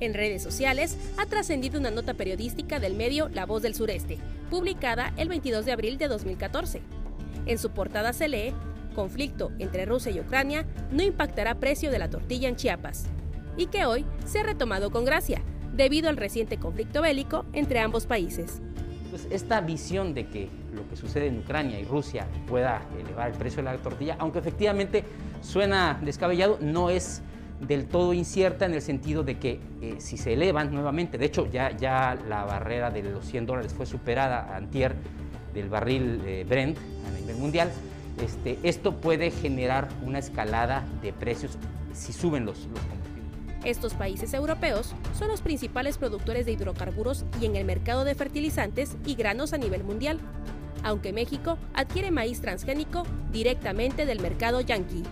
En redes sociales ha trascendido una nota periodística del medio La Voz del Sureste, publicada el 22 de abril de 2014. En su portada se lee, conflicto entre Rusia y Ucrania no impactará precio de la tortilla en Chiapas, y que hoy se ha retomado con gracia, debido al reciente conflicto bélico entre ambos países. Pues esta visión de que lo que sucede en Ucrania y Rusia pueda elevar el precio de la tortilla, aunque efectivamente suena descabellado, no es del todo incierta en el sentido de que eh, si se elevan nuevamente, de hecho ya, ya la barrera de los 100 dólares fue superada antier del barril Brent a nivel mundial, este, esto puede generar una escalada de precios si suben los, los combustibles. Estos países europeos son los principales productores de hidrocarburos y en el mercado de fertilizantes y granos a nivel mundial, aunque México adquiere maíz transgénico directamente del mercado yanqui.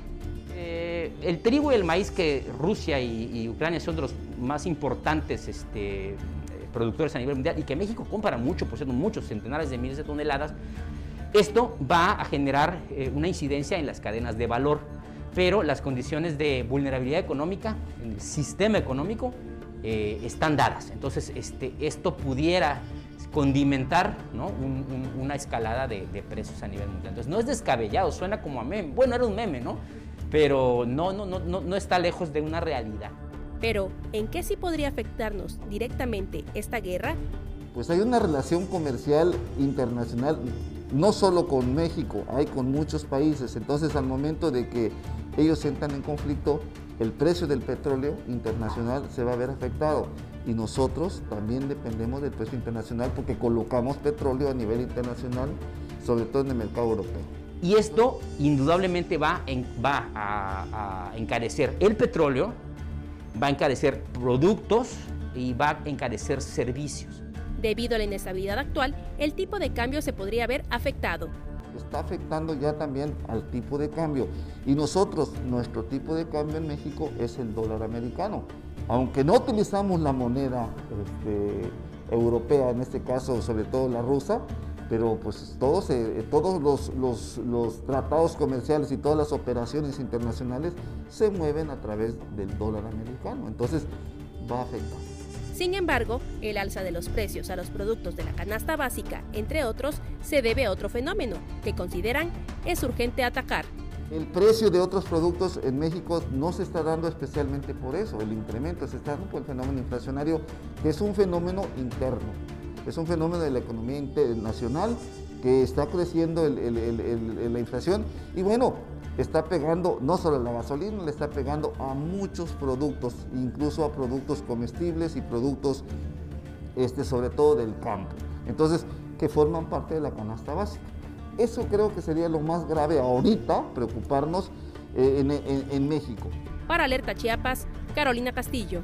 Eh, el trigo y el maíz que Rusia y, Ucrania son de los más importantes este, eh, productores a nivel mundial y que México compra mucho, por cierto, muchos centenares de miles de toneladas, esto va a generar eh, una incidencia en las cadenas de valor, pero las condiciones de vulnerabilidad económica en el sistema económico están dadas. Entonces, este, esto pudiera condimentar una escalada de, de, precios a nivel mundial. Entonces, no es descabellado, suena como a meme. Bueno, era un meme, ¿no? Pero no, no, no, no está lejos de una realidad. Pero, ¿en qué sí podría afectarnos directamente esta guerra? Pues hay una relación comercial internacional, no solo con México, hay con muchos países. Entonces, al momento de que ellos entran en conflicto, el precio del petróleo internacional se va a ver afectado. Y nosotros también dependemos del precio internacional porque colocamos petróleo a nivel internacional, sobre todo en el mercado europeo. Y esto indudablemente va, va a, encarecer el petróleo, va a encarecer productos y va a encarecer servicios. Debido a la inestabilidad actual, el tipo de cambio se podría ver afectado. Está afectando ya también al tipo de cambio. Y nosotros, nuestro tipo de cambio en México es el dólar americano. Aunque no utilizamos la moneda este, europea, en este caso sobre todo la rusa, pero pues todos, eh, todos los, los, tratados comerciales y todas las operaciones internacionales se mueven a través del dólar americano, entonces va a afectar. Sin embargo, el alza de los precios a los productos de la canasta básica, entre otros, se debe a otro fenómeno que consideran es urgente atacar. El precio de otros productos en México no se está dando especialmente por eso, el incremento se está dando por el fenómeno inflacionario, que es un fenómeno interno es un fenómeno de la economía nacional que está creciendo la inflación y bueno, está pegando no solo a la gasolina, le está pegando a muchos productos, incluso a productos comestibles y productos este, sobre todo del campo. Entonces, que forman parte de la canasta básica. Eso creo que sería lo más grave ahorita, preocuparnos eh, en México. Para Alerta Chiapas, Carolina Castillo.